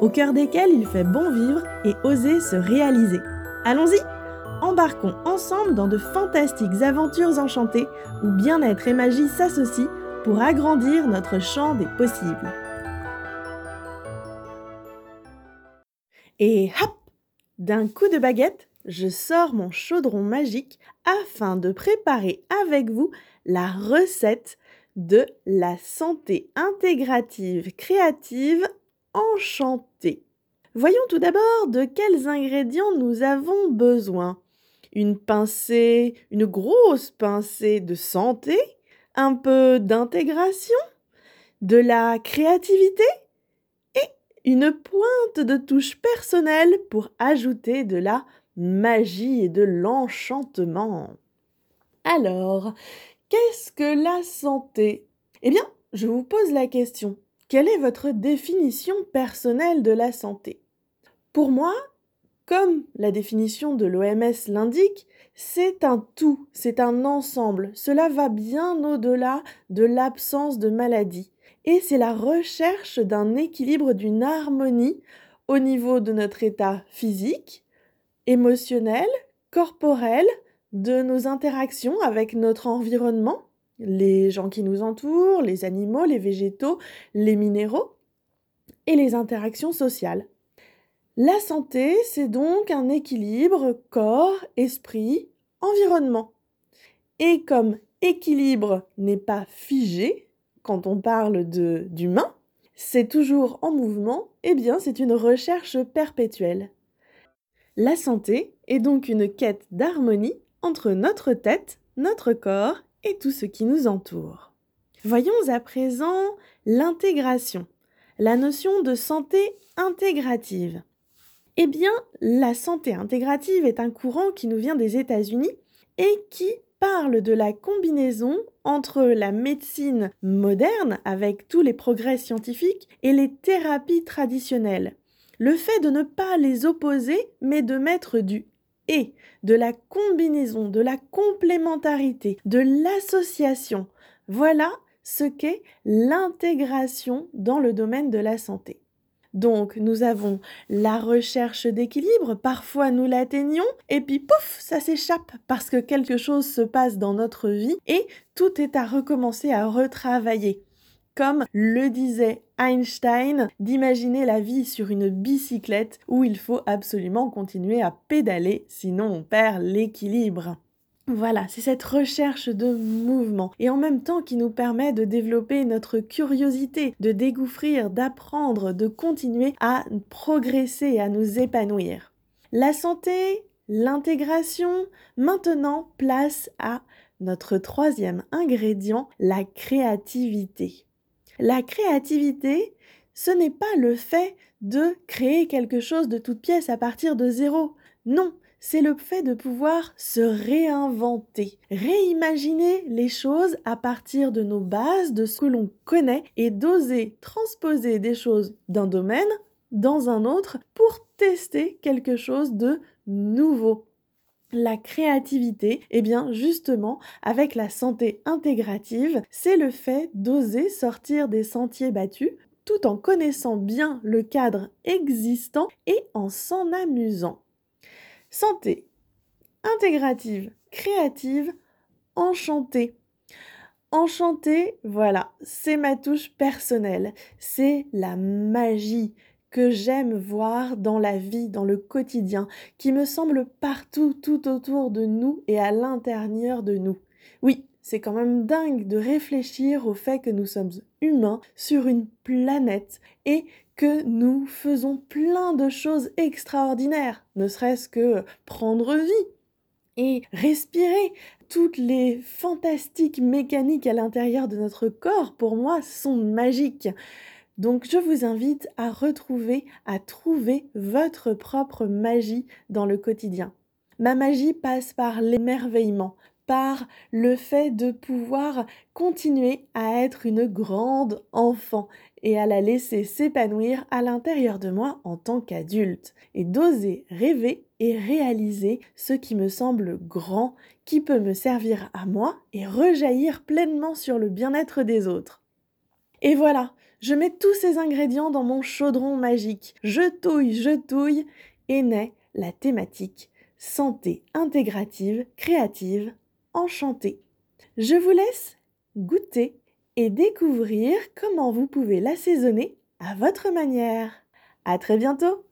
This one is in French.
au cœur desquels il fait bon vivre et oser se réaliser. Allons-y Embarquons ensemble dans de fantastiques aventures enchantées où bien-être et magie s'associent pour agrandir notre champ des possibles. Et hop D'un coup de baguette, je sors mon chaudron magique afin de préparer avec vous la recette de la santé intégrative créative enchanté. Voyons tout d'abord de quels ingrédients nous avons besoin. Une pincée, une grosse pincée de santé, un peu d'intégration, de la créativité et une pointe de touche personnelle pour ajouter de la magie et de l'enchantement. Alors, qu'est-ce que la santé? Eh bien, je vous pose la question. Quelle est votre définition personnelle de la santé? Pour moi, comme la définition de l'OMS l'indique, c'est un tout, c'est un ensemble. Cela va bien au-delà de l'absence de maladie. Et c'est la recherche d'un équilibre, d'une harmonie au niveau de notre état physique, émotionnel, corporel, de nos interactions avec notre environnement les gens qui nous entourent, les animaux, les végétaux, les minéraux et les interactions sociales. La santé, c'est donc un équilibre corps, esprit, environnement. Et comme équilibre n'est pas figé, quand on parle d'humain, c'est toujours en mouvement, eh bien c'est une recherche perpétuelle. La santé est donc une quête d'harmonie entre notre tête, notre corps et tout ce qui nous entoure. Voyons à présent l'intégration, la notion de santé intégrative. Eh bien, la santé intégrative est un courant qui nous vient des États-Unis et qui parle de la combinaison entre la médecine moderne, avec tous les progrès scientifiques, et les thérapies traditionnelles. Le fait de ne pas les opposer, mais de mettre du et de la combinaison, de la complémentarité, de l'association. Voilà ce qu'est l'intégration dans le domaine de la santé. Donc nous avons la recherche d'équilibre, parfois nous l'atteignons, et puis pouf, ça s'échappe parce que quelque chose se passe dans notre vie et tout est à recommencer à retravailler comme le disait Einstein, d'imaginer la vie sur une bicyclette où il faut absolument continuer à pédaler, sinon on perd l'équilibre. Voilà, c'est cette recherche de mouvement et en même temps qui nous permet de développer notre curiosité, de dégoufrir, d'apprendre, de continuer à progresser à nous épanouir. La santé, l'intégration, maintenant place à notre troisième ingrédient, la créativité. La créativité, ce n'est pas le fait de créer quelque chose de toute pièce à partir de zéro. Non, c'est le fait de pouvoir se réinventer, réimaginer les choses à partir de nos bases, de ce que l'on connaît, et d'oser transposer des choses d'un domaine dans un autre pour tester quelque chose de nouveau la créativité, eh bien justement, avec la santé intégrative, c'est le fait d'oser sortir des sentiers battus tout en connaissant bien le cadre existant et en s'en amusant. Santé intégrative, créative, enchantée. Enchantée, voilà, c'est ma touche personnelle, c'est la magie, que j'aime voir dans la vie, dans le quotidien, qui me semble partout, tout autour de nous et à l'intérieur de nous. Oui, c'est quand même dingue de réfléchir au fait que nous sommes humains sur une planète et que nous faisons plein de choses extraordinaires, ne serait-ce que prendre vie et respirer. Toutes les fantastiques mécaniques à l'intérieur de notre corps, pour moi, sont magiques Donc je vous invite à retrouver, à trouver votre propre magie dans le quotidien. Ma magie passe par l'émerveillement, par le fait de pouvoir continuer à être une grande enfant et à la laisser s'épanouir à l'intérieur de moi en tant qu'adulte et d'oser rêver et réaliser ce qui me semble grand, qui peut me servir à moi et rejaillir pleinement sur le bien-être des autres. Et voilà, je mets tous ces ingrédients dans mon chaudron magique, je touille, je touille, et naît la thématique santé intégrative, créative, enchantée. Je vous laisse goûter et découvrir comment vous pouvez l'assaisonner à votre manière. À très bientôt!